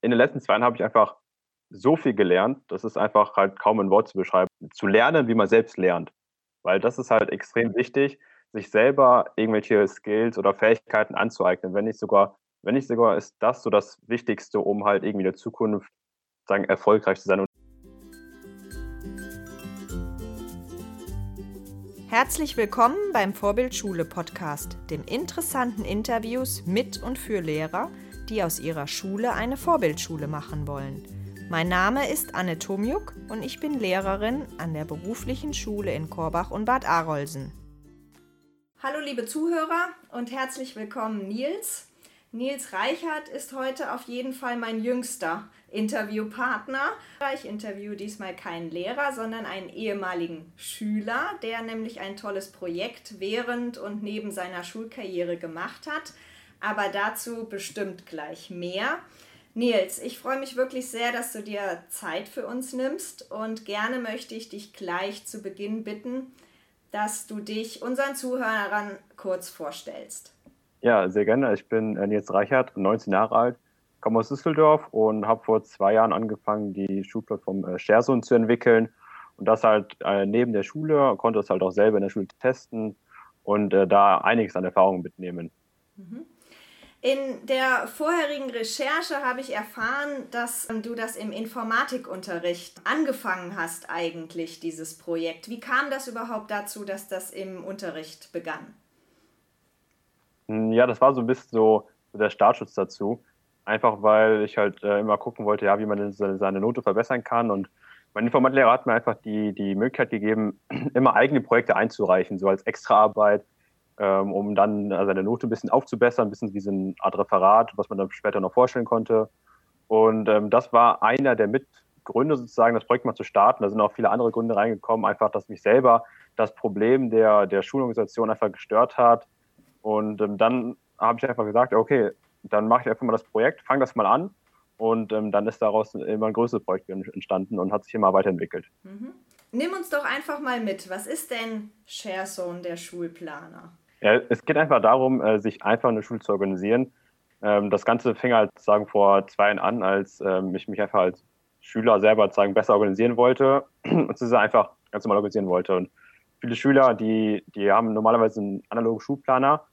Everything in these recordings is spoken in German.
in den letzten zwei Jahren habe ich einfach so viel gelernt, das ist einfach halt kaum ein Wort zu beschreiben. Zu lernen, wie man selbst lernt. Weil das ist halt extrem wichtig, sich selber irgendwelche Skills oder Fähigkeiten anzueignen. Wenn nicht sogar, wenn nicht sogar ist das so das Wichtigste, um halt irgendwie in der Zukunft sagen, erfolgreich zu sein. Herzlich willkommen beim Vorbildschule Podcast, dem interessanten Interviews mit und für Lehrer, die aus ihrer Schule eine Vorbildschule machen wollen. Mein Name ist Anne Tomjuk und ich bin Lehrerin an der beruflichen Schule in Korbach und Bad Arolsen. Hallo liebe Zuhörer und herzlich willkommen Nils. Nils Reichert ist heute auf jeden Fall mein jüngster Interviewpartner. Ich interviewe diesmal keinen Lehrer, sondern einen ehemaligen Schüler, der nämlich ein tolles Projekt während und neben seiner Schulkarriere gemacht hat aber dazu bestimmt gleich mehr. Nils, ich freue mich wirklich sehr, dass du dir Zeit für uns nimmst und gerne möchte ich dich gleich zu Beginn bitten, dass du dich unseren Zuhörern kurz vorstellst. Ja, sehr gerne. Ich bin äh, Nils Reichert, 19 Jahre alt, komme aus Düsseldorf und habe vor zwei Jahren angefangen, die Schulplattform äh, Scherson zu entwickeln. Und das halt äh, neben der Schule, konnte es halt auch selber in der Schule testen und da einiges an Erfahrungen mitnehmen. Mhm. In der vorherigen Recherche habe ich erfahren, dass du das im Informatikunterricht angefangen hast eigentlich, dieses Projekt. Wie kam das überhaupt dazu, dass das im Unterricht begann? Hm, ja, das war so ein bisschen so der Startschutz dazu. Einfach weil ich halt äh, immer gucken wollte, ja, wie man seine, seine Note verbessern kann. Und mein Informatiklehrer hat mir einfach die, die Möglichkeit gegeben, immer eigene Projekte einzureichen, so als Extraarbeit ähm, um dann äh, seine Note ein bisschen aufzubessern, ein bisschen wie so eine Art Referat, was man dann später noch vorstellen konnte. Und ähm, das war einer der Mitgründe sozusagen, das Projekt mal zu starten. Da sind auch viele andere Gründe reingekommen, einfach, dass mich selber das Problem der, der Schulorganisation einfach gestört hat. Und ähm, dann habe ich einfach gesagt, okay, dann mache ich einfach mal das Projekt, fange das mal an und ähm, dann ist daraus immer ein größeres Projekt entstanden und hat sich immer weiterentwickelt. Mhm. Nimm uns doch einfach mal mit. Was ist denn ShareZone, der Schulplaner? Ja, es geht einfach darum, äh, sich einfach eine Schule zu organisieren. Ähm, das Ganze fing halt sagen vor zwei Jahren an, als ähm, ich mich einfach als Schüler selber sagen besser organisieren wollte und es einfach ganz normal organisieren wollte. Und viele Schüler, die, die haben normalerweise einen analogen Schulplaner,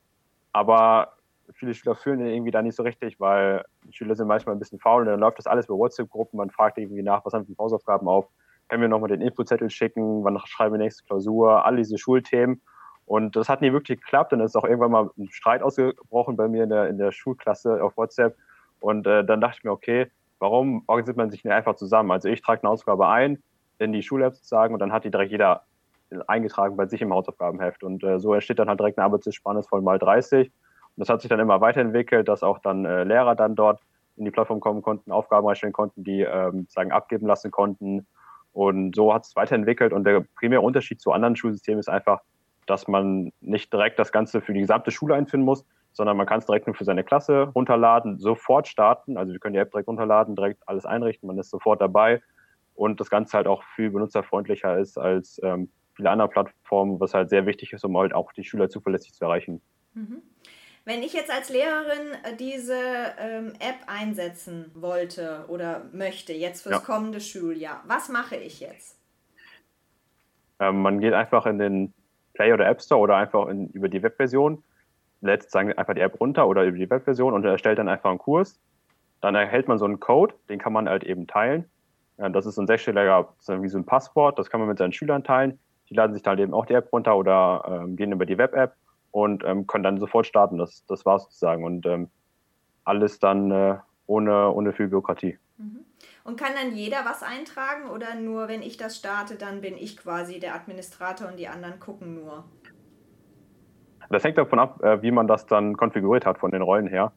aber viele Schüler fühlen den irgendwie da nicht so richtig, weil Schüler sind manchmal ein bisschen faul und dann läuft das alles über WhatsApp-Gruppen. Man fragt irgendwie nach, was haben wir für Hausaufgaben auf? Können wir nochmal den Infozettel schicken? Wann schreiben wir nächste Klausur? All diese Schulthemen. Und das hat nie wirklich geklappt. Und es ist auch irgendwann mal ein Streit ausgebrochen bei mir in der, in der Schulklasse auf WhatsApp. Und äh, dann dachte ich mir, okay, warum organisiert man sich nicht einfach zusammen? Also ich trage eine Ausgabe ein in die Schul-App sozusagen und dann hat die direkt jeder eingetragen bei sich im Hausaufgabenheft. Und äh, so entsteht dann halt direkt eine Arbeitsspanne von mal 30. Und das hat sich dann immer weiterentwickelt, dass auch dann äh, Lehrer dann dort in die Plattform kommen konnten, Aufgaben einstellen konnten, die ähm, sagen abgeben lassen konnten. Und so hat es weiterentwickelt. Und der primäre Unterschied zu anderen Schulsystemen ist einfach, dass man nicht direkt das Ganze für die gesamte Schule einfinden muss, sondern man kann es direkt nur für seine Klasse runterladen, sofort starten. Also wir können die App direkt runterladen, direkt alles einrichten, man ist sofort dabei und das Ganze halt auch viel benutzerfreundlicher ist als ähm, viele andere Plattformen, was halt sehr wichtig ist, um halt auch die Schüler zuverlässig zu erreichen. Mhm. Wenn ich jetzt als Lehrerin äh, diese ähm, App einsetzen wollte oder möchte, jetzt fürs ja. kommende Schuljahr, was mache ich jetzt? Ähm, man geht einfach in den Play oder App Store oder einfach in, über die Webversion, lädt sozusagen einfach die App runter oder über die Webversion und erstellt dann einfach einen Kurs. Dann erhält man so einen Code, den kann man halt eben teilen. Das ist ein sechsstelliger, wie so ein Passwort, das kann man mit seinen Schülern teilen. Die laden sich dann eben auch die App runter oder ähm, gehen über die Web-App und ähm, können dann sofort starten. Das, das war sozusagen. Und ähm, alles dann äh, ohne, ohne viel Bürokratie. Mhm. Und kann dann jeder was eintragen oder nur wenn ich das starte, dann bin ich quasi der Administrator und die anderen gucken nur? Das hängt davon ab, äh, wie man das dann konfiguriert hat von den Rollen her.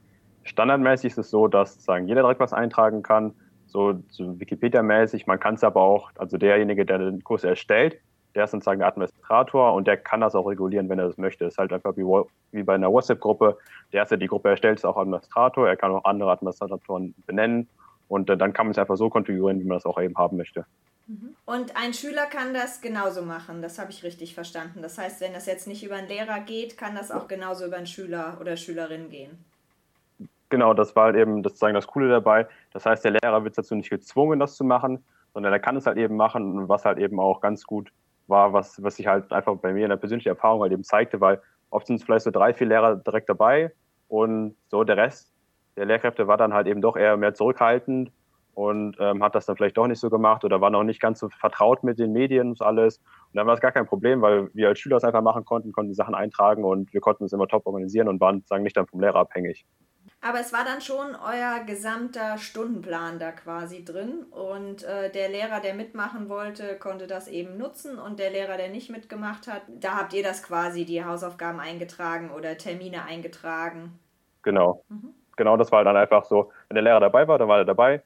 Standardmäßig ist es so, dass sozusagen jeder direkt was eintragen kann, so, so Wikipedia-mäßig. Man kann es aber auch, also derjenige, der den Kurs erstellt, der ist sozusagen der Administrator und der kann das auch regulieren, wenn er das möchte. Das ist halt einfach wie, wie bei einer WhatsApp-Gruppe. Der der die Gruppe erstellt, ist auch Administrator. Er kann auch andere Administratoren benennen und äh, dann kann man es einfach so konfigurieren, wie man das auch eben haben möchte. Mhm. Und ein Schüler kann das genauso machen, das habe ich richtig verstanden. Das heißt, wenn das jetzt nicht über einen Lehrer geht, kann das auch genauso über einen Schüler oder Schülerin gehen. Genau, das war halt eben das, sozusagen das Coole dabei. Das heißt, der Lehrer wird dazu nicht gezwungen, das zu machen, sondern er kann es halt eben machen, was halt eben auch ganz gut war, was, was sich halt einfach bei mir in der persönlichen Erfahrung halt eben zeigte, weil oft sind es vielleicht so drei, vier Lehrer direkt dabei und so der Rest der Lehrkräfte war dann halt eben doch eher mehr zurückhaltend und ähm, hat das dann vielleicht doch nicht so gemacht oder war noch nicht ganz so vertraut mit den Medien und alles. Und dann war es gar kein Problem, weil wir als Schüler es einfach machen konnten, konnten die Sachen eintragen und wir konnten es immer top organisieren und waren sozusagen nicht dann vom Lehrer abhängig. Aber es war dann schon euer gesamter Stundenplan da quasi drin und äh, der Lehrer, der mitmachen wollte, konnte das eben nutzen und der Lehrer, der nicht mitgemacht hat, da habt ihr das quasi die Hausaufgaben eingetragen oder Termine eingetragen. Genau. Mhm. Genau, das war dann einfach so, wenn der Lehrer dabei war, dann war er dabei,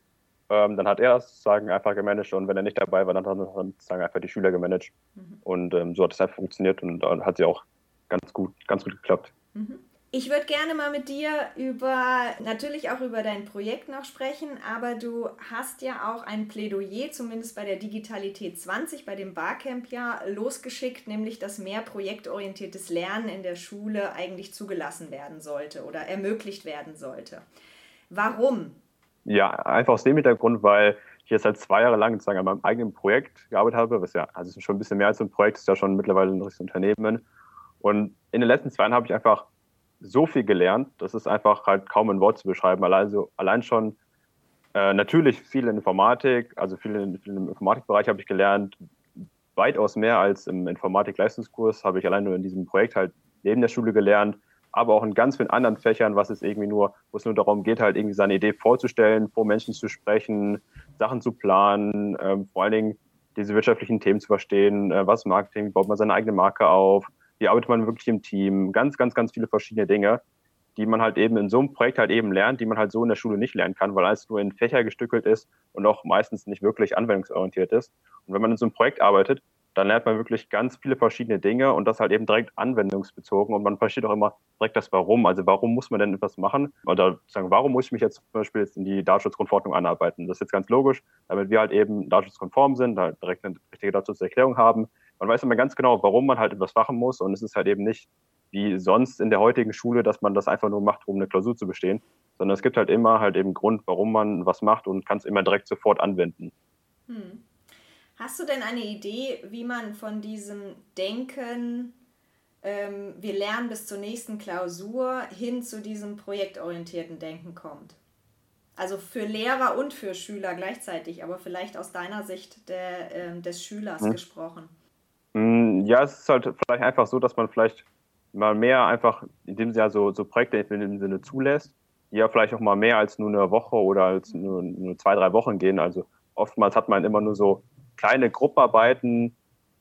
ähm, dann hat er das sozusagen einfach gemanagt und wenn er nicht dabei war, dann hat er sozusagen einfach die Schüler gemanagt. Mhm. Und ähm, so hat es einfach funktioniert und dann hat sie auch ganz gut, ganz gut geklappt. Mhm. Ich würde gerne mal mit dir über, natürlich auch über dein Projekt noch sprechen, aber du hast ja auch ein Plädoyer, zumindest bei der Digitalität 20, bei dem Barcamp ja losgeschickt, nämlich dass mehr projektorientiertes Lernen in der Schule eigentlich zugelassen werden sollte oder ermöglicht werden sollte. Warum? Ja, einfach aus dem Hintergrund, weil ich jetzt seit zwei Jahre lang sozusagen an meinem eigenen Projekt gearbeitet habe, was ja, also schon ein bisschen mehr als ein Projekt, ist ja schon mittlerweile ein richtiges Unternehmen. Und in den letzten zwei Jahren habe ich einfach so viel gelernt, das ist einfach halt kaum ein Wort zu beschreiben. Allein, so, allein schon äh, natürlich viel in Informatik, also viel, in, viel im Informatikbereich habe ich gelernt, weitaus mehr als im Informatik-Leistungskurs habe ich allein nur in diesem Projekt halt neben der Schule gelernt, aber auch in ganz vielen anderen Fächern, was es irgendwie nur, wo es nur darum geht, halt irgendwie seine Idee vorzustellen, vor Menschen zu sprechen, Sachen zu planen, ähm, vor allen Dingen diese wirtschaftlichen Themen zu verstehen, äh, was Marketing, baut man seine eigene Marke auf, wie arbeitet man wirklich im Team, ganz, ganz, ganz viele verschiedene Dinge, die man halt eben in so einem Projekt halt eben lernt, die man halt so in der Schule nicht lernen kann, weil alles nur in Fächer gestückelt ist und auch meistens nicht wirklich anwendungsorientiert ist. Und wenn man in so einem Projekt arbeitet, dann lernt man wirklich ganz viele verschiedene Dinge und das halt eben direkt anwendungsbezogen und man versteht auch immer direkt das Warum. Also warum muss man denn etwas machen? Oder sagen, warum muss ich mich jetzt zum Beispiel jetzt in die Datenschutzgrundverordnung anarbeiten? Das ist jetzt ganz logisch, damit wir halt eben datenschutzkonform sind, da direkt eine richtige Datenschutzerklärung haben. Man weiß immer ganz genau, warum man halt etwas machen muss und es ist halt eben nicht wie sonst in der heutigen Schule, dass man das einfach nur macht, um eine Klausur zu bestehen, sondern es gibt halt immer halt eben Grund, warum man was macht und kann es immer direkt sofort anwenden. Hm. Hast du denn eine Idee, wie man von diesem Denken, ähm, wir lernen bis zur nächsten Klausur, hin zu diesem projektorientierten Denken kommt? Also für Lehrer und für Schüler gleichzeitig, aber vielleicht aus deiner Sicht der, äh, des Schülers hm. gesprochen. Hm, ja, es ist halt vielleicht einfach so, dass man vielleicht mal mehr einfach, in dem Sinne so, so Projekte in dem Sinne zulässt, die ja vielleicht auch mal mehr als nur eine Woche oder als nur, nur zwei, drei Wochen gehen. Also oftmals hat man immer nur so kleine Gruppenarbeiten.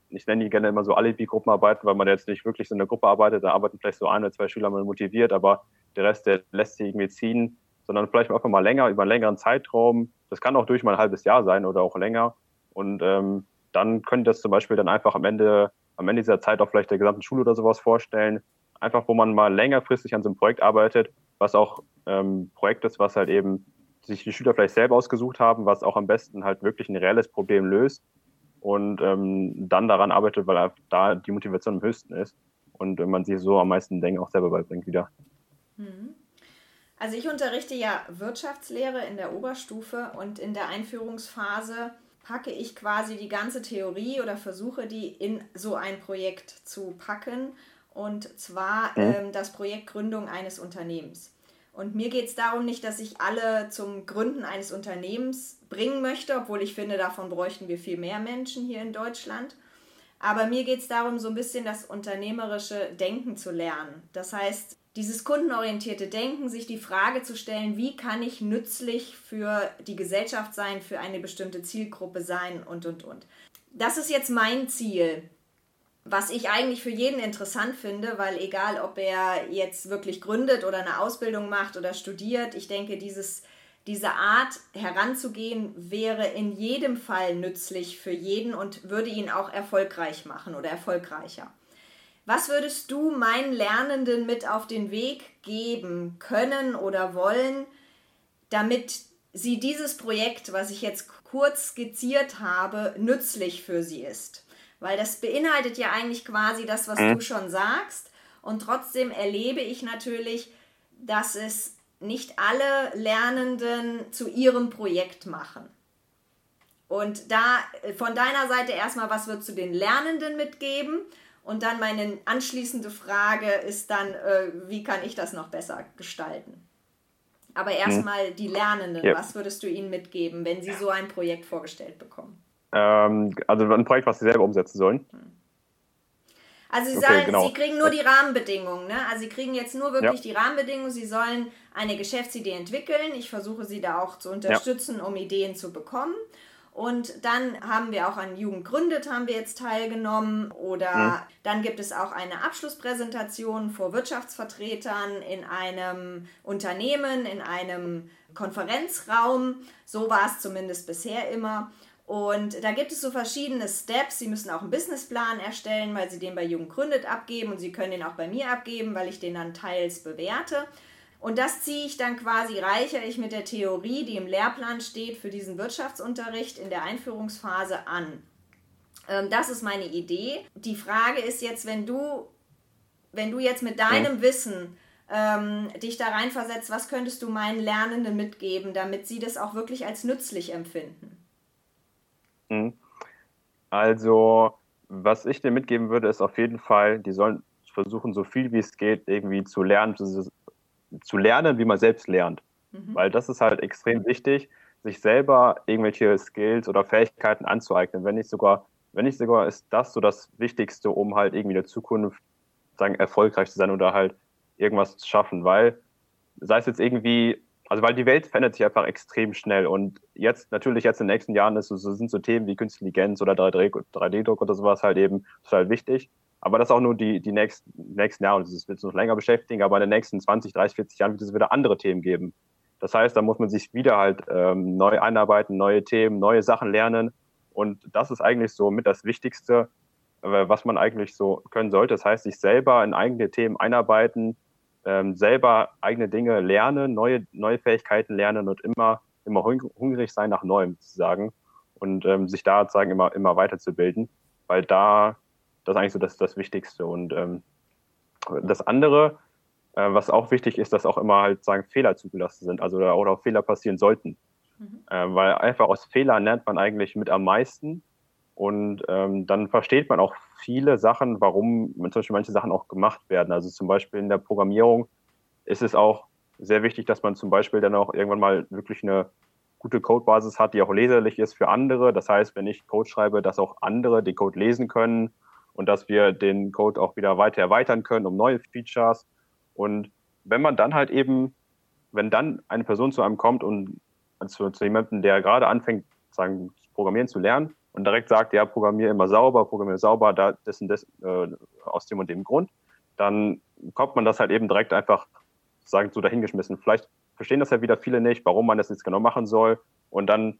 Ich nenne die gerne immer so Alibi-Gruppenarbeiten, weil man jetzt nicht wirklich so in der Gruppe arbeitet. Da arbeiten vielleicht so ein oder zwei Schüler mal motiviert, aber der Rest, der lässt sich irgendwie ziehen, sondern vielleicht einfach mal länger, über einen längeren Zeitraum. Das kann auch durch mal ein halbes Jahr sein oder auch länger. Und ähm, dann könnte das zum Beispiel dann einfach am Ende, am Ende dieser Zeit auch vielleicht der gesamten Schule oder sowas vorstellen. Einfach, wo man mal längerfristig an so einem Projekt arbeitet, was auch ähm, Projekt ist, was halt eben sich die Schüler vielleicht selber ausgesucht haben, was auch am besten halt wirklich ein reelles Problem löst und ähm, dann daran arbeitet, weil da die Motivation am höchsten ist und wenn man sich so am meisten Denken auch selber beibringt wieder. Mhm. Also ich unterrichte ja Wirtschaftslehre in der Oberstufe und in der Einführungsphase packe ich quasi die ganze Theorie oder versuche die in so ein Projekt zu packen und zwar ähm, das Projekt Gründung eines Unternehmens. Und mir geht es darum nicht, dass ich alle zum Gründen eines Unternehmens bringen möchte, obwohl ich finde, davon bräuchten wir viel mehr Menschen hier in Deutschland. Aber mir geht es darum, so ein bisschen das unternehmerische Denken zu lernen. Das heißt, dieses kundenorientierte Denken, sich die Frage zu stellen, wie kann ich nützlich für die Gesellschaft sein, für eine bestimmte Zielgruppe sein und, und, und. Das ist jetzt mein Ziel was ich eigentlich für jeden interessant finde, weil egal, ob er jetzt wirklich gründet oder eine Ausbildung macht oder studiert, ich denke, dieses, diese Art heranzugehen wäre in jedem Fall nützlich für jeden und würde ihn auch erfolgreich machen oder erfolgreicher. Was würdest du meinen Lernenden mit auf den Weg geben können oder wollen, damit sie dieses Projekt, was ich jetzt kurz skizziert habe, nützlich für sie ist? Weil das beinhaltet ja eigentlich quasi das, was mhm. du schon sagst. Und trotzdem erlebe ich natürlich, dass es nicht alle Lernenden zu ihrem Projekt machen. Und da von deiner Seite erstmal, was würdest du den Lernenden mitgeben? Und dann meine anschließende Frage ist dann, äh, wie kann ich das noch besser gestalten? Aber erstmal hm. die Lernenden, ja. was würdest du ihnen mitgeben, wenn sie so ein Projekt vorgestellt bekommen? Ähm, also ein Projekt, was sie selber umsetzen sollen. Hm. Also sie, okay, sollen, genau. sie kriegen nur die Rahmenbedingungen. Ne? Also sie kriegen jetzt nur wirklich ja. die Rahmenbedingungen. Sie sollen eine Geschäftsidee entwickeln. Ich versuche sie da auch zu unterstützen, ja. um Ideen zu bekommen. Und dann haben wir auch an Jugend gründet, haben wir jetzt teilgenommen. Oder mhm. dann gibt es auch eine Abschlusspräsentation vor Wirtschaftsvertretern in einem Unternehmen, in einem Konferenzraum. So war es zumindest bisher immer. Und da gibt es so verschiedene Steps. Sie müssen auch einen Businessplan erstellen, weil Sie den bei Jugend gründet abgeben und Sie können den auch bei mir abgeben, weil ich den dann teils bewerte. Und das ziehe ich dann quasi, reichere ich mit der Theorie, die im Lehrplan steht, für diesen Wirtschaftsunterricht in der Einführungsphase an. Ähm, das ist meine Idee. Die Frage ist jetzt, wenn du, wenn du jetzt mit deinem ja. Wissen ähm, dich da reinversetzt, was könntest du meinen Lernenden mitgeben, damit sie das auch wirklich als nützlich empfinden? Mhm. Also, was ich dir mitgeben würde, ist auf jeden Fall, die sollen versuchen, so viel wie es geht, irgendwie zu lernen, zu lernen, wie man selbst lernt. Mhm. Weil das ist halt extrem wichtig, sich selber irgendwelche Skills oder Fähigkeiten anzueignen. Wenn nicht sogar, wenn nicht sogar ist das so das Wichtigste, um halt irgendwie in der Zukunft sagen, erfolgreich zu sein oder halt irgendwas zu schaffen. Weil, sei es jetzt irgendwie, also weil die Welt verändert sich einfach extrem schnell und jetzt, natürlich jetzt in den nächsten Jahren ist so, sind so Themen wie Künstliche Intelligenz oder 3D-Druck oder sowas halt eben total wichtig. Aber das ist auch nur die, die nächsten, nächsten Jahre. Das wird uns noch länger beschäftigen, aber in den nächsten 20, 30, 40 Jahren wird es wieder andere Themen geben. Das heißt, da muss man sich wieder halt ähm, neu einarbeiten, neue Themen, neue Sachen lernen. Und das ist eigentlich so mit das Wichtigste, äh, was man eigentlich so können sollte. Das heißt, sich selber in eigene Themen einarbeiten, ähm, selber eigene Dinge lernen, neue, neue Fähigkeiten lernen und immer, immer hungrig sein nach Neuem sozusagen und ähm, sich da sozusagen immer, immer weiterzubilden, weil da das ist eigentlich so das, das Wichtigste. Und ähm, das andere, äh, was auch wichtig ist, dass auch immer halt sagen Fehler zugelassen sind, also oder auch Fehler passieren sollten. Mhm. Äh, weil einfach aus Fehlern lernt man eigentlich mit am meisten. Und ähm, dann versteht man auch viele Sachen, warum zum Beispiel manche Sachen auch gemacht werden. Also zum Beispiel in der Programmierung ist es auch sehr wichtig, dass man zum Beispiel dann auch irgendwann mal wirklich eine gute Codebasis hat, die auch leserlich ist für andere. Das heißt, wenn ich Code schreibe, dass auch andere den Code lesen können und dass wir den Code auch wieder weiter erweitern können um neue Features. Und wenn man dann halt eben, wenn dann eine Person zu einem kommt und zu, zu jemandem, der gerade anfängt, sagen, Programmieren zu lernen und direkt sagt, ja, programmiere immer sauber, programmiere sauber, da, das und das, äh, aus dem und dem Grund, dann kommt man das halt eben direkt einfach, sagen, so dahingeschmissen. Vielleicht verstehen das ja wieder viele nicht, warum man das jetzt genau machen soll. Und dann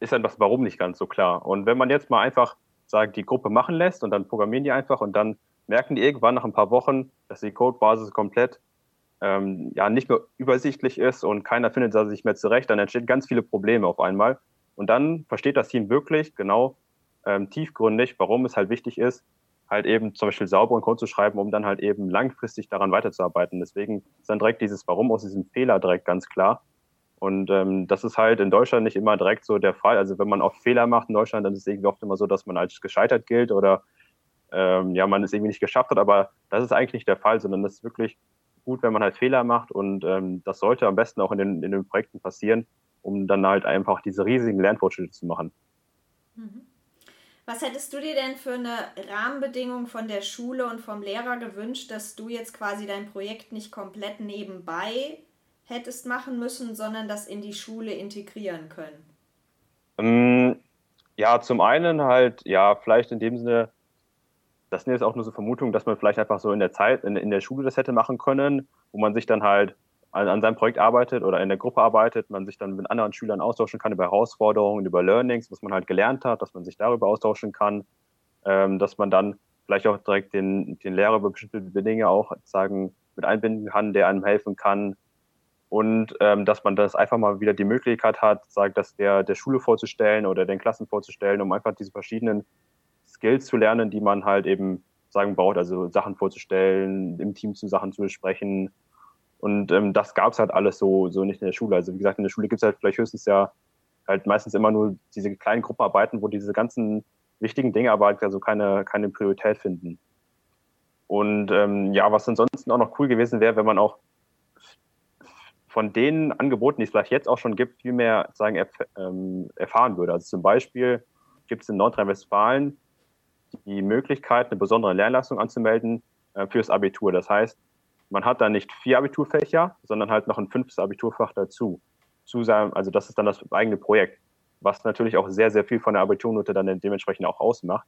ist dann das Warum nicht ganz so klar. Und wenn man jetzt mal einfach sagen, die Gruppe machen lässt und dann programmieren die einfach und dann merken die irgendwann nach ein paar Wochen, dass die Codebasis komplett ähm, ja nicht mehr übersichtlich ist und keiner findet da sich mehr zurecht, dann entstehen ganz viele Probleme auf einmal. Und dann versteht das Team wirklich genau ähm, tiefgründig, warum es halt wichtig ist, halt eben zum Beispiel sauberen Code zu schreiben, um dann halt eben langfristig daran weiterzuarbeiten. Deswegen ist dann direkt dieses Warum aus diesem Fehler direkt ganz klar. Und ähm, das ist halt in Deutschland nicht immer direkt so der Fall. Also wenn man auch Fehler macht in Deutschland, dann ist es irgendwie oft immer so, dass man als gescheitert gilt oder ähm, ja, man es irgendwie nicht geschafft hat. Aber das ist eigentlich nicht der Fall, sondern das ist wirklich gut, wenn man halt Fehler macht. Und ähm, das sollte am besten auch in den, in den Projekten passieren, um dann halt einfach diese riesigen Lernfortschritte zu machen. Mhm. Was hättest du dir denn für eine Rahmenbedingung von der Schule und vom Lehrer gewünscht, dass du jetzt quasi dein Projekt nicht komplett nebenbei hättest machen müssen, sondern das in die Schule integrieren können? Ähm, ja, zum einen halt, ja, vielleicht in dem Sinne, das sind jetzt auch nur so Vermutungen, dass man vielleicht einfach so in der Zeit, in, in der Schule das hätte machen können, wo man sich dann halt an, an, seinem Projekt arbeitet oder in der Gruppe arbeitet, man sich dann mit anderen Schülern austauschen kann über Herausforderungen, über Learnings, was man halt gelernt hat, dass man sich darüber austauschen kann, ähm, dass man dann vielleicht auch direkt den, den Lehrer über bestimmte Dinge auch sagen, mit einbinden kann, der einem helfen kann, und ähm, dass man das einfach mal wieder die Möglichkeit hat, sagt, das der, der Schule vorzustellen oder den Klassen vorzustellen, um einfach diese verschiedenen Skills zu lernen, die man halt eben sagen braucht, also Sachen vorzustellen, im Team zu Sachen zu besprechen Und ähm, das gab es halt alles so, so nicht in der Schule. Also wie gesagt, in der Schule gibt es halt vielleicht höchstens ja halt meistens immer nur diese kleinen Gruppenarbeiten, wo diese ganzen wichtigen Dinge aber halt also keine, keine Priorität finden. Und ähm, ja, was ansonsten auch noch cool gewesen wäre, wenn man auch von den Angeboten, die es vielleicht jetzt auch schon gibt, viel mehr sagen, erf ähm, erfahren würde. Also zum Beispiel gibt es in Nordrhein-Westfalen die Möglichkeit, eine besondere Lernleistung anzumelden äh, fürs Abitur. Das heißt, man hat da nicht vier Abiturfächer, sondern halt noch ein fünftes Abiturfach dazu. Zu also das ist dann das eigene Projekt, was natürlich auch sehr, sehr viel von der Abiturnote dann dementsprechend auch ausmacht.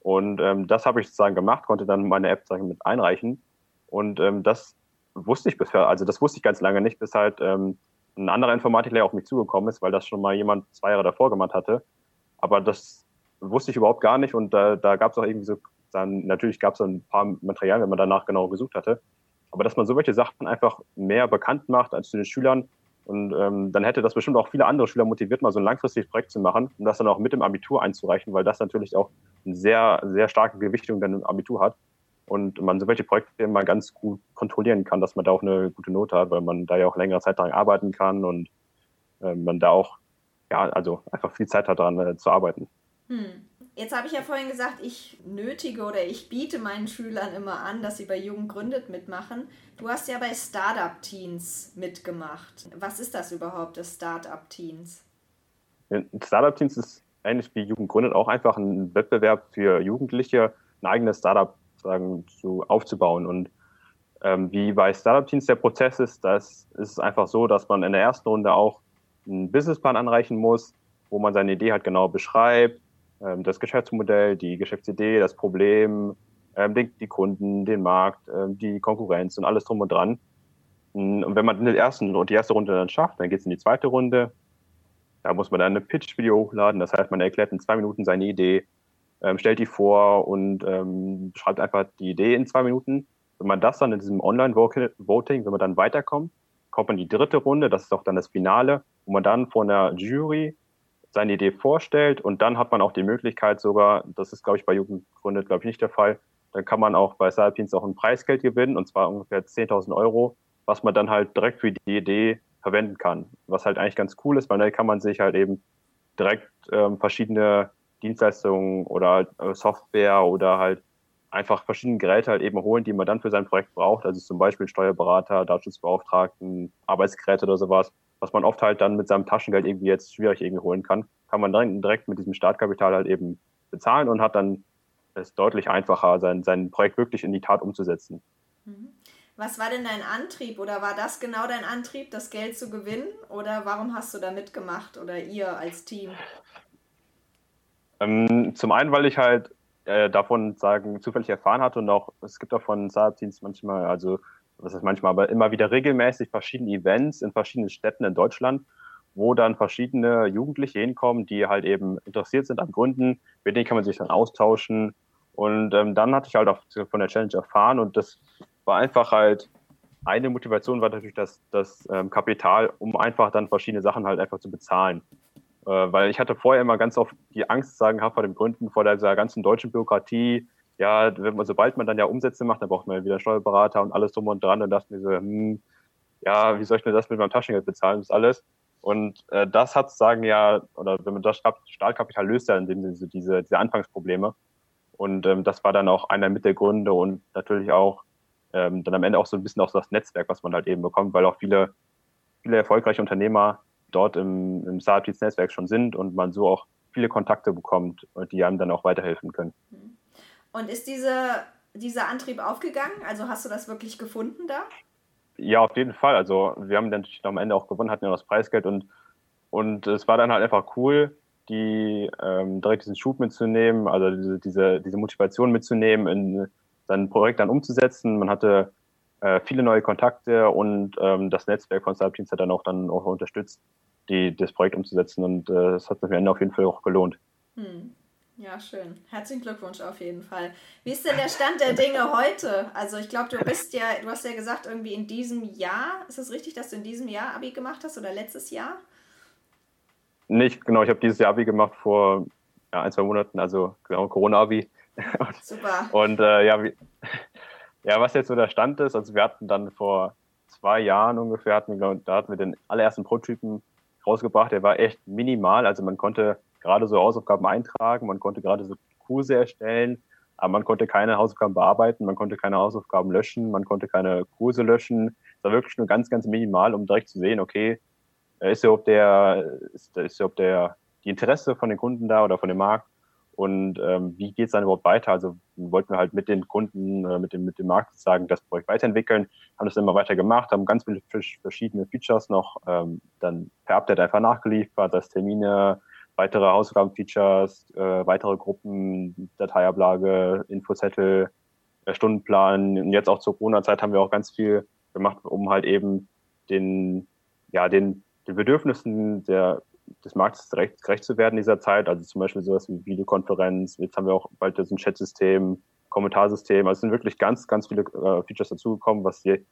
Und ähm, das habe ich sozusagen gemacht, konnte dann meine App sagen, mit einreichen. Und ähm, das wusste ich bisher, also das wusste ich ganz lange nicht, bis halt ähm, ein anderer Informatiklehrer auf mich zugekommen ist, weil das schon mal jemand zwei Jahre davor gemacht hatte. Aber das wusste ich überhaupt gar nicht und da, da gab es auch irgendwie so, dann natürlich gab es ein paar Materialien, wenn man danach genau gesucht hatte. Aber dass man so welche Sachen einfach mehr bekannt macht als zu den Schülern und ähm, dann hätte das bestimmt auch viele andere Schüler motiviert, mal so ein langfristiges Projekt zu machen und das dann auch mit dem Abitur einzureichen, weil das natürlich auch eine sehr, sehr starke Gewichtung dann im Abitur hat und man so welche Projekte immer ganz gut kontrollieren kann, dass man da auch eine gute Note hat, weil man da ja auch längere Zeit daran arbeiten kann und äh, man da auch, ja, also einfach viel Zeit hat daran äh, zu arbeiten. Hm. Jetzt habe ich ja vorhin gesagt, ich nötige oder ich biete meinen Schülern immer an, dass sie bei Jugend gründet mitmachen. Du hast ja bei Startup Teens mitgemacht. Was ist das überhaupt, das Startup Teens? Startup Teens ist ähnlich wie Jugend gründet auch einfach ein Wettbewerb für Jugendliche, ein eigenes Startup sagen, zu, aufzubauen. Und ähm, wie bei Startup Teens der Prozess ist, das ist einfach so, dass man in der ersten Runde auch einen Businessplan anreichen muss, wo man seine Idee halt genau beschreibt, ähm, das Geschäftsmodell, die Geschäftsidee, das Problem, ähm, die, die, Kunden, den Markt, ähm, die Konkurrenz und alles drum und dran. Und wenn man in der ersten und die erste Runde dann schafft, dann geht es in die zweite Runde. Da muss man dann eine Pitch-Video hochladen. Das heißt, man erklärt in zwei Minuten seine Idee, ähm, stellt die vor und ähm, schreibt einfach die Idee in zwei Minuten. Wenn man das dann in diesem Online-Voting, wenn man dann weiterkommt, kommt man in die dritte Runde, das ist auch dann das Finale, wo man dann vor einer Jury seine Idee vorstellt und dann hat man auch die Möglichkeit sogar, das ist glaube ich bei Jugendgründet glaube ich nicht der Fall, dann kann man auch bei Sapiens auch ein Preisgeld gewinnen und zwar ungefähr 10.000 Euro, was man dann halt direkt für die Idee verwenden kann. Was halt eigentlich ganz cool ist, weil dann kann man sich halt eben direkt ähm, verschiedene Dienstleistungen oder äh, Software oder halt einfach verschiedene Geräte halt eben holen, die man dann für sein Projekt braucht. Also zum Beispiel Steuerberater, Datenschutzbeauftragten, Arbeitsgeräte oder sowas, was man oft halt dann mit seinem Taschengeld irgendwie jetzt schwierig irgendwie holen kann, kann man dann direkt mit diesem Startkapital halt eben bezahlen und hat dann es deutlich einfacher, sein, sein Projekt wirklich in die Tat umzusetzen. Mhm. Was war denn dein Antrieb oder war das genau dein Antrieb, das Geld zu gewinnen oder warum hast du da mitgemacht oder ihr als Team? Ähm, zum einen, weil ich halt äh, davon sagen zufällig erfahren hatte und auch es gibt auch von Startup-Teams manchmal, also was ist manchmal, aber immer wieder regelmäßig verschiedene Events in verschiedenen Städten in Deutschland, wo dann verschiedene Jugendliche hinkommen, die halt eben interessiert sind an Gründen, mit denen kann man sich dann austauschen. Und ähm, dann hatte ich halt auch von der Challenge erfahren und das war einfach halt eine Motivation war natürlich das, das ähm, Kapital, um einfach dann verschiedene Sachen halt einfach zu bezahlen. Äh, weil ich hatte vorher immer ganz oft die Angst, sagen, vor dem Gründen, vor dieser ganzen deutschen Bürokratie. Ja, man, sobald man dann ja Umsätze macht, dann braucht man ja wieder Steuerberater und alles drum und dran. Dann dachte mir so, hm, ja, wie soll ich mir das mit meinem Taschengeld bezahlen, das alles? Und äh, das hat sagen ja, oder wenn man das Stahlkapital löst ja in dem Sinne so diese, diese Anfangsprobleme. Und ähm, das war dann auch einer mit der Gründe und natürlich auch ähm, dann am Ende auch so ein bisschen auch das Netzwerk, was man halt eben bekommt, weil auch viele, viele erfolgreiche Unternehmer dort im, im Startups-Netzwerk schon sind und man so auch viele Kontakte bekommt, die einem dann auch weiterhelfen können. Und ist diese, dieser Antrieb aufgegangen? Also hast du das wirklich gefunden da? Ja, auf jeden Fall. Also wir haben dann am Ende auch gewonnen, hatten ja das Preisgeld und, und es war dann halt einfach cool, die ähm, direkt diesen Schub mitzunehmen, also diese, diese, diese Motivation mitzunehmen, in sein Projekt dann umzusetzen. Man hatte äh, viele neue Kontakte und ähm, das Netzwerk von Startups hat dann auch dann auch unterstützt, die, das Projekt umzusetzen und äh, es hat sich am Ende auf jeden Fall auch gelohnt. Hm. Ja, schön. Herzlichen Glückwunsch auf jeden Fall. Wie ist denn der Stand der Dinge heute? Also ich glaube, du bist ja, du hast ja gesagt, irgendwie in diesem Jahr, ist es richtig, dass du in diesem Jahr Abi gemacht hast oder letztes Jahr? Nicht, genau, ich habe dieses Jahr Abi gemacht vor ja, ein, zwei Monaten, also genau, Corona-Abi. Super. Und äh, ja, wie, ja, was jetzt so der Stand ist, also wir hatten dann vor zwei Jahren ungefähr hatten wir, da hatten wir den allerersten Prototypen rausgebracht. Der war echt minimal. Also man konnte gerade so Hausaufgaben eintragen, man konnte gerade so Kurse erstellen, aber man konnte keine Hausaufgaben bearbeiten, man konnte keine Hausaufgaben löschen, man konnte keine Kurse löschen. Es war wirklich nur ganz, ganz minimal, um direkt zu sehen, okay, ist überhaupt der, ist, ist überhaupt der, die Interesse von den Kunden da oder von dem Markt und ähm, wie geht es dann überhaupt weiter? Also wollten wir halt mit den Kunden, äh, mit, dem, mit dem Markt sozusagen das Projekt weiterentwickeln, haben das immer weiter gemacht, haben ganz viele verschiedene Features noch ähm, dann per Update einfach nachgeliefert, das Termine, weitere Hausaufgaben-Features, äh, weitere Gruppen, Dateiablage, Infozettel, äh, Stundenplan. Und jetzt auch zur Corona-Zeit haben wir auch ganz viel gemacht, um halt eben den, ja, den, den Bedürfnissen der des Marktes gerecht, gerecht zu werden in dieser Zeit. Also zum Beispiel sowas wie Videokonferenz. Jetzt haben wir auch bald ein Chatsystem, Kommentarsystem. Also es sind wirklich ganz, ganz viele äh, Features dazugekommen, was die,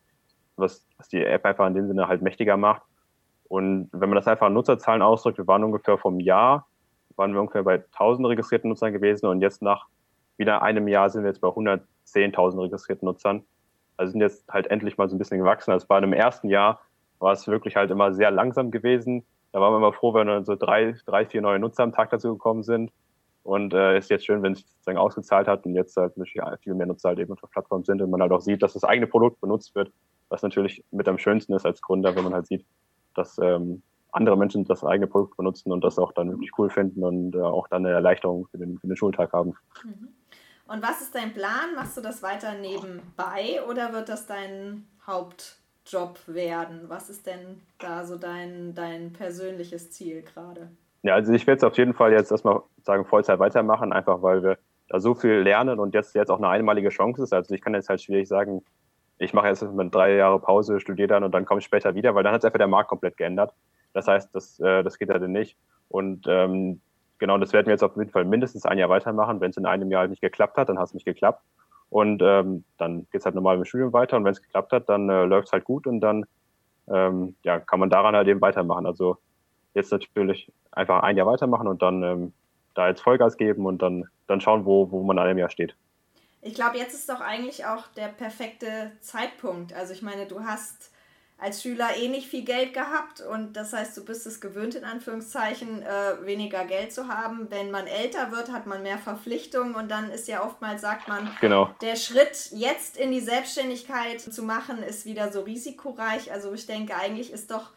was, was die App einfach in dem Sinne halt mächtiger macht. Und wenn man das einfach an Nutzerzahlen ausdrückt, wir waren ungefähr vom Jahr, waren wir ungefähr bei 1000 registrierten Nutzern gewesen und jetzt nach wieder einem Jahr sind wir jetzt bei 110.000 registrierten Nutzern. Also sind jetzt halt endlich mal so ein bisschen gewachsen. Also bei einem ersten Jahr war es wirklich halt immer sehr langsam gewesen. Da waren wir immer froh, wenn dann so drei, drei, vier neue Nutzer am Tag dazu gekommen sind. Und äh, ist jetzt schön, wenn es sozusagen ausgezahlt hat und jetzt halt viel mehr Nutzer halt eben auf der Plattform sind und man halt auch sieht, dass das eigene Produkt benutzt wird, was natürlich mit am schönsten ist als Gründer, wenn man halt sieht, dass ähm, andere Menschen das eigene Produkt benutzen und das auch dann wirklich cool finden und äh, auch dann eine Erleichterung für den, für den Schultag haben. Mhm. Und was ist dein Plan? Machst du das weiter nebenbei oder wird das dein Haupt Job werden? Was ist denn da so dein, dein persönliches Ziel gerade? Ja, also ich werde es auf jeden Fall jetzt erstmal sagen Vollzeit weitermachen, einfach weil wir da so viel lernen und jetzt jetzt auch eine einmalige Chance ist. Also ich kann jetzt halt schwierig sagen, ich mache jetzt mal drei Jahre Pause, studiere dann und dann komme ich später wieder, weil dann hat sich einfach der Markt komplett geändert. Das heißt, das, äh, das geht halt nicht. Und ähm, genau, das werden wir jetzt auf jeden Fall mindestens ein Jahr weitermachen. Wenn es in einem Jahr nicht geklappt hat, dann hat es nicht geklappt. Und ähm, dann geht es halt normal im Studium weiter und wenn es geklappt hat, dann äh, läuft es halt gut und dann ähm, ja, kann man daran halt eben weitermachen. Also jetzt natürlich einfach ein Jahr weitermachen und dann ähm, da jetzt Vollgas geben und dann, dann schauen, wo, wo man in einem Jahr steht. Ich glaube, jetzt ist doch eigentlich auch der perfekte Zeitpunkt. Also ich meine, du hast als Schüler eh nicht viel Geld gehabt und das heißt, du bist es gewöhnt, in Anführungszeichen, äh, weniger Geld zu haben. Wenn man älter wird, hat man mehr Verpflichtungen und dann ist ja oftmals, sagt man, genau. der Schritt jetzt in die Selbstständigkeit zu machen, ist wieder so risikoreich. Also ich denke, eigentlich ist doch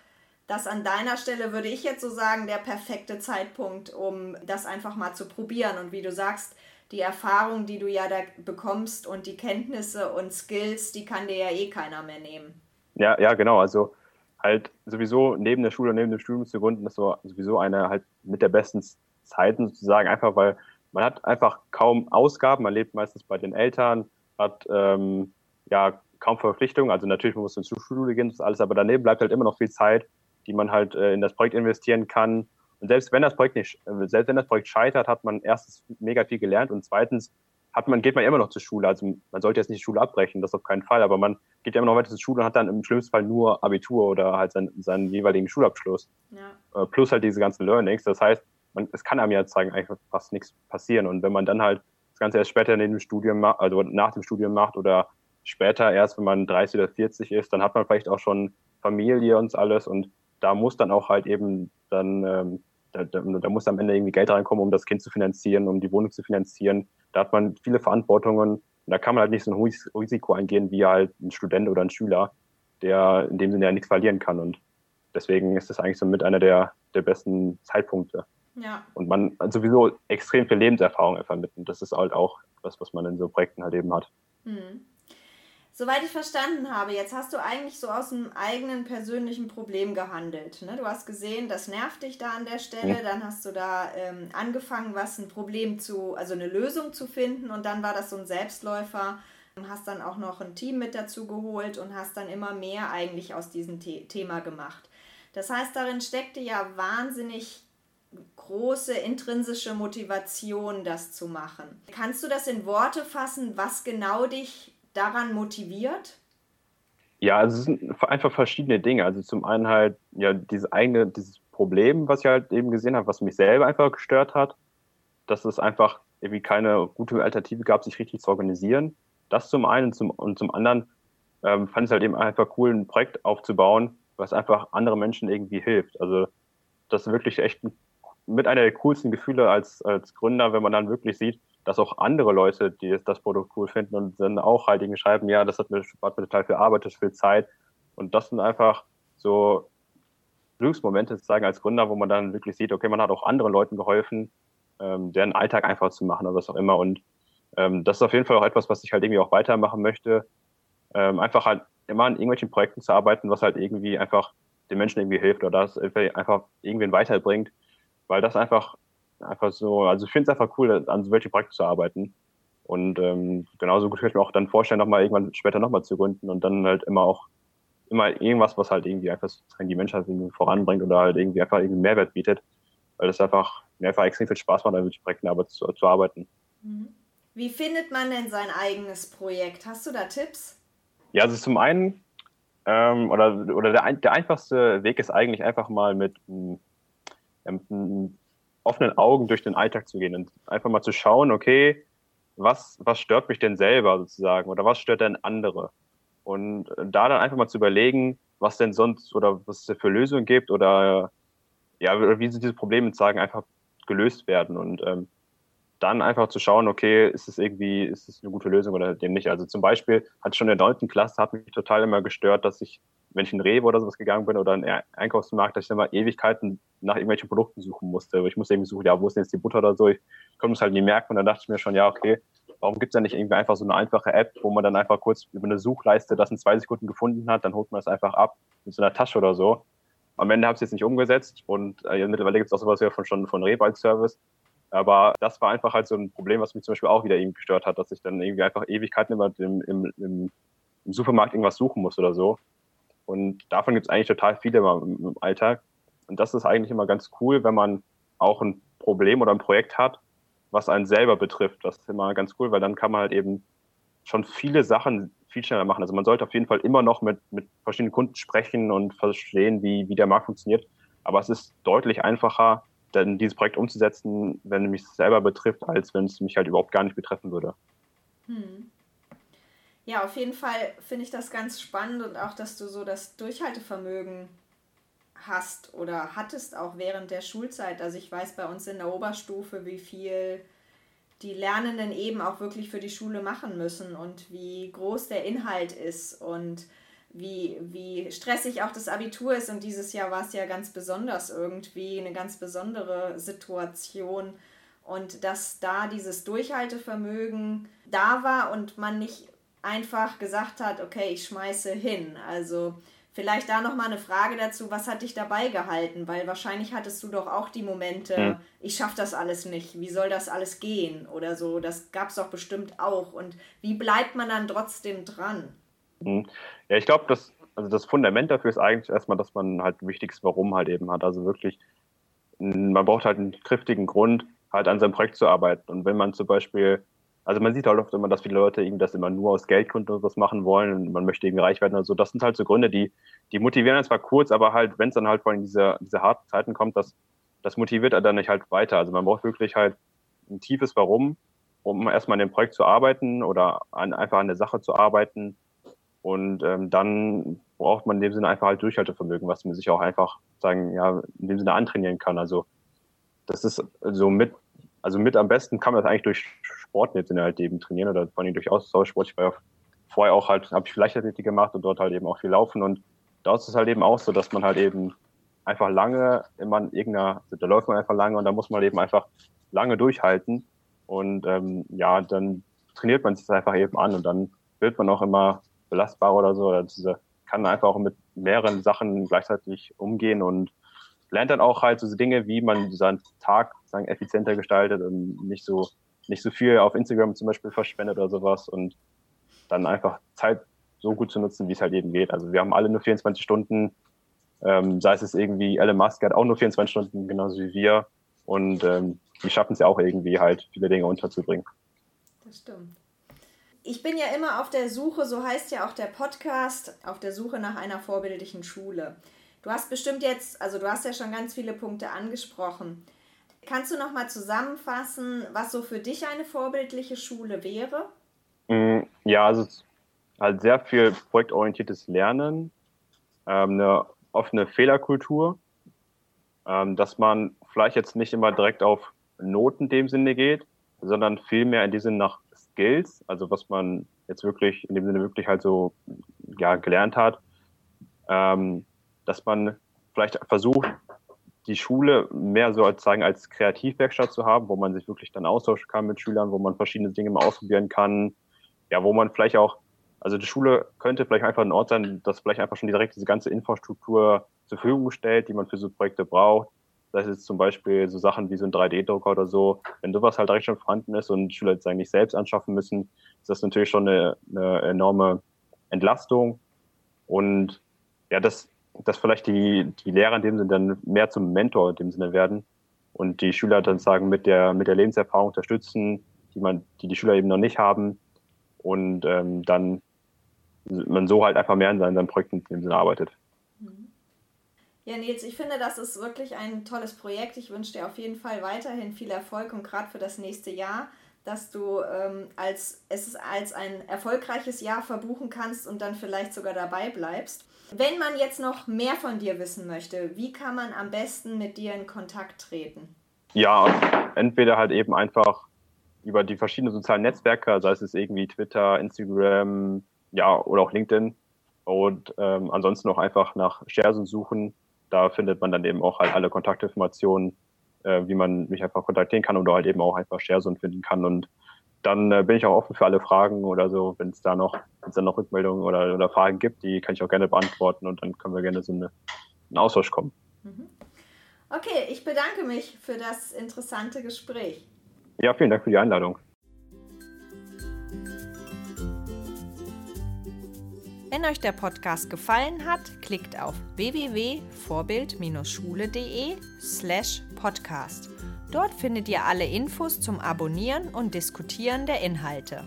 das an deiner Stelle, würde ich jetzt so sagen, der perfekte Zeitpunkt, um das einfach mal zu probieren. Und wie du sagst, die Erfahrung, die du ja da bekommst und die Kenntnisse und Skills, die kann dir ja eh keiner mehr nehmen. Ja, ja, genau. Also halt sowieso neben der Schule, neben dem Studium zu gründen, ist so sowieso eine halt mit der besten Zeiten sozusagen, einfach weil man hat einfach kaum Ausgaben, man lebt meistens bei den Eltern, hat ähm, ja kaum Verpflichtungen, also natürlich man muss in zur Schule gehen, das alles, aber daneben bleibt halt immer noch viel Zeit, die man halt äh, in das Projekt investieren kann. Und selbst wenn das Projekt nicht, äh, selbst wenn das Projekt scheitert, hat man erstens mega viel gelernt und zweitens hat man, geht man immer noch zur Schule. Also man sollte jetzt nicht die Schule abbrechen, das auf keinen Fall, aber man geht ja immer noch weiter zur Schule und hat dann im schlimmsten Fall nur Abitur oder halt seinen, seinen jeweiligen Schulabschluss. Ja. Äh, plus halt diese ganzen Learnings. Das heißt, man, es kann einem ja zeigen, eigentlich fast nichts passieren. Und wenn man dann halt das Ganze erst später neben dem Studium macht, also nach dem Studium macht oder später erst, wenn man 30 oder 40 ist, dann hat man vielleicht auch schon Familie und alles und da muss dann auch halt eben dann, ähm, da, da, da muss am Ende irgendwie Geld reinkommen, um das Kind zu finanzieren, um die Wohnung zu finanzieren da hat man viele Verantwortungen und da kann man halt nicht so ein Risiko eingehen wie halt ein Student oder ein Schüler, der in dem Sinne ja nichts verlieren kann. Und deswegen ist das eigentlich so mit einer der, der besten Zeitpunkte. Ja. Und man sowieso extrem viel Lebenserfahrung vermittelt. Und das ist halt auch das, was man in so Projekten halt eben hat. Mhm. Soweit ich verstanden habe, jetzt hast du eigentlich so aus einem eigenen persönlichen Problem gehandelt. Ne? Du hast gesehen, das nervt dich da an der Stelle, ja. dann hast du da ähm, angefangen, was ein Problem zu, also eine Lösung zu finden und dann war das so ein Selbstläufer und hast dann auch noch ein Team mit dazu geholt und hast dann immer mehr eigentlich aus diesem The Thema gemacht. Das heißt, darin steckte ja wahnsinnig große intrinsische Motivation, das zu machen. Kannst du das in Worte fassen, was genau dich daran motiviert? Ja, also es sind einfach verschiedene Dinge. Also zum einen halt ja dieses eigene, dieses Problem, was ich halt eben gesehen habe, was mich selber einfach gestört hat, dass es einfach irgendwie keine gute Alternative gab, sich richtig zu organisieren. Das zum einen zum, und zum anderen ähm, fand es halt eben einfach cool, ein Projekt aufzubauen, was einfach anderen Menschen irgendwie hilft. Also das ist wirklich echt mit einer der coolsten Gefühle als, als Gründer, wenn man dann wirklich sieht, dass auch andere Leute, die das Produkt cool finden und dann auch halt irgendwie schreiben, ja, das hat mir, hat mir total viel Arbeit, das viel Zeit. Und das sind einfach so Glücksmomente sozusagen als Gründer, wo man dann wirklich sieht, okay, man hat auch anderen Leuten geholfen, ähm, deren Alltag einfach zu machen oder was auch immer. Und ähm, das ist auf jeden Fall auch etwas, was ich halt irgendwie auch weitermachen möchte. Ähm, einfach halt immer an irgendwelchen Projekten zu arbeiten, was halt irgendwie einfach den Menschen irgendwie hilft oder das einfach irgendwen weiterbringt, weil das einfach einfach so, also ich finde es einfach cool, an solche Projekte zu arbeiten. Und ähm, genauso gut könnte ich mir auch dann vorstellen, nochmal irgendwann später nochmal zu gründen und dann halt immer auch immer irgendwas, was halt irgendwie einfach die Menschheit irgendwie voranbringt oder halt irgendwie einfach irgendwie Mehrwert bietet. Weil das einfach, mir einfach extrem viel Spaß macht, an solchen Projekten aber zu, zu arbeiten. Mhm. Wie findet man denn sein eigenes Projekt? Hast du da Tipps? Ja, also zum einen, ähm, oder, oder der, der einfachste Weg ist eigentlich einfach mal mit, mit einem offenen Augen durch den Alltag zu gehen und einfach mal zu schauen, okay, was, was stört mich denn selber sozusagen oder was stört denn andere? Und da dann einfach mal zu überlegen, was denn sonst oder was es für Lösungen gibt oder ja, wie diese Probleme sagen, einfach gelöst werden und ähm, dann einfach zu schauen, okay, ist es irgendwie, ist es eine gute Lösung oder dem nicht. Also zum Beispiel hat schon in der neunten Klasse hat mich total immer gestört, dass ich wenn ich in Rewe oder sowas gegangen bin oder in einen Einkaufsmarkt, dass ich immer Ewigkeiten nach irgendwelchen Produkten suchen musste. Ich musste irgendwie suchen, ja, wo ist denn jetzt die Butter oder so? Ich konnte es halt nie merken und dann dachte ich mir schon, ja, okay, warum gibt es da nicht irgendwie einfach so eine einfache App, wo man dann einfach kurz über eine Suchleiste das in zwei Sekunden gefunden hat, dann holt man das einfach ab mit so einer Tasche oder so. Am Ende habe ich es jetzt nicht umgesetzt und äh, mittlerweile gibt es auch sowas ja von, schon von Rewe als Service. Aber das war einfach halt so ein Problem, was mich zum Beispiel auch wieder irgendwie gestört hat, dass ich dann irgendwie einfach Ewigkeiten immer im, im, im, im Supermarkt irgendwas suchen muss oder so. Und davon gibt es eigentlich total viele im Alltag. Und das ist eigentlich immer ganz cool, wenn man auch ein Problem oder ein Projekt hat, was einen selber betrifft. Das ist immer ganz cool, weil dann kann man halt eben schon viele Sachen viel schneller machen. Also man sollte auf jeden Fall immer noch mit, mit verschiedenen Kunden sprechen und verstehen, wie, wie der Markt funktioniert. Aber es ist deutlich einfacher, denn dieses Projekt umzusetzen, wenn es mich selber betrifft, als wenn es mich halt überhaupt gar nicht betreffen würde. Hm. Ja, auf jeden Fall finde ich das ganz spannend und auch, dass du so das Durchhaltevermögen hast oder hattest auch während der Schulzeit. Also ich weiß bei uns in der Oberstufe, wie viel die Lernenden eben auch wirklich für die Schule machen müssen und wie groß der Inhalt ist und wie, wie stressig auch das Abitur ist. Und dieses Jahr war es ja ganz besonders irgendwie, eine ganz besondere Situation. Und dass da dieses Durchhaltevermögen da war und man nicht einfach gesagt hat, okay, ich schmeiße hin. Also vielleicht da noch mal eine Frage dazu, was hat dich dabei gehalten? Weil wahrscheinlich hattest du doch auch die Momente, hm. ich schaffe das alles nicht, wie soll das alles gehen oder so. Das gab es doch bestimmt auch. Und wie bleibt man dann trotzdem dran? Hm. Ja, ich glaube, das, also das Fundament dafür ist eigentlich erstmal, dass man halt ein wichtiges Warum halt eben hat. Also wirklich, man braucht halt einen kräftigen Grund, halt an seinem Projekt zu arbeiten. Und wenn man zum Beispiel also man sieht halt oft immer, dass viele Leute irgendwie das immer nur aus Geldgründen oder was machen wollen und man möchte irgendwie reich werden oder so. Das sind halt so Gründe, die, die motivieren dann zwar kurz, aber halt, wenn es dann halt vor allem diese, diese harten Zeiten kommt, das, das motiviert dann nicht halt weiter. Also man braucht wirklich halt ein tiefes Warum, um erstmal an dem Projekt zu arbeiten oder an, einfach an der Sache zu arbeiten. Und ähm, dann braucht man in dem Sinne einfach halt Durchhaltevermögen, was man sich auch einfach sagen, ja, in dem Sinne antrainieren kann. Also das ist so mit, also mit am besten kann man das eigentlich durch Sport jetzt in der halt eben trainieren oder vor allem durch Austauschsport. Ich war ja vorher auch halt, habe ich Leichtathletik gemacht und dort halt eben auch viel laufen und da ist es halt eben auch so, dass man halt eben einfach lange immer in irgendeiner, da läuft man einfach lange und da muss man eben einfach lange durchhalten und ähm, ja, dann trainiert man sich das einfach eben an und dann wird man auch immer belastbarer oder so. Oder diese, kann einfach auch mit mehreren Sachen gleichzeitig umgehen und lernt dann auch halt so Dinge, wie man seinen Tag sagen, effizienter gestaltet und nicht so nicht so viel auf Instagram zum Beispiel verschwendet oder sowas und dann einfach Zeit so gut zu nutzen, wie es halt eben geht. Also wir haben alle nur 24 Stunden, ähm, sei es irgendwie Elon Musk hat auch nur 24 Stunden, genauso wie wir. Und ähm, die schaffen es ja auch irgendwie halt, viele Dinge unterzubringen. Das stimmt. Ich bin ja immer auf der Suche, so heißt ja auch der Podcast, auf der Suche nach einer vorbildlichen Schule. Du hast bestimmt jetzt, also du hast ja schon ganz viele Punkte angesprochen. Kannst du noch mal zusammenfassen, was so für dich eine vorbildliche Schule wäre? Mm, ja, also halt sehr viel projektorientiertes Lernen, ähm, eine offene Fehlerkultur, ähm, dass man vielleicht jetzt nicht immer direkt auf Noten in dem Sinne geht, sondern vielmehr in diesem Sinne nach Skills, also was man jetzt wirklich in dem Sinne wirklich halt so ja, gelernt hat, ähm, dass man vielleicht versucht, die Schule mehr so als sagen als Kreativwerkstatt zu haben, wo man sich wirklich dann austauschen kann mit Schülern, wo man verschiedene Dinge mal ausprobieren kann, ja, wo man vielleicht auch, also die Schule könnte vielleicht einfach ein Ort sein, das vielleicht einfach schon direkt diese ganze Infrastruktur zur Verfügung stellt, die man für so Projekte braucht. Das ist zum Beispiel so Sachen wie so ein 3D-Drucker oder so. Wenn sowas halt direkt schon vorhanden ist und Schüler jetzt eigentlich selbst anschaffen müssen, ist das natürlich schon eine, eine enorme Entlastung. Und ja, das dass vielleicht die, die Lehrer in dem Sinne dann mehr zum Mentor in dem Sinne werden und die Schüler dann sagen, mit der, mit der Lebenserfahrung unterstützen, die man, die die Schüler eben noch nicht haben und ähm, dann man so halt einfach mehr in seinen, seinen Projekten in dem Sinne arbeitet. Mhm. Ja, Nils, ich finde, das ist wirklich ein tolles Projekt. Ich wünsche dir auf jeden Fall weiterhin viel Erfolg und gerade für das nächste Jahr, dass du ähm, als, es als ein erfolgreiches Jahr verbuchen kannst und dann vielleicht sogar dabei bleibst. Wenn man jetzt noch mehr von dir wissen möchte, wie kann man am besten mit dir in Kontakt treten? Ja, entweder halt eben einfach über die verschiedenen sozialen Netzwerke, sei es irgendwie Twitter, Instagram, ja, oder auch LinkedIn. Und ähm, ansonsten auch einfach nach Schersen suchen. Da findet man dann eben auch halt alle Kontaktinformationen, äh, wie man mich einfach kontaktieren kann oder halt eben auch einfach Schersen finden kann. Und dann äh, bin ich auch offen für alle Fragen oder so, wenn es da noch, wenn es da noch Rückmeldungen oder, oder Fragen gibt, die kann ich auch gerne beantworten und dann können wir gerne so eine, einen Austausch kommen. Mhm. Okay, ich bedanke mich für das interessante Gespräch. Ja, vielen Dank für die Einladung. Wenn euch der Podcast gefallen hat, klickt auf www.vorbild-schule.de slash podcast Dort findet ihr alle Infos zum Abonnieren und Diskutieren der Inhalte.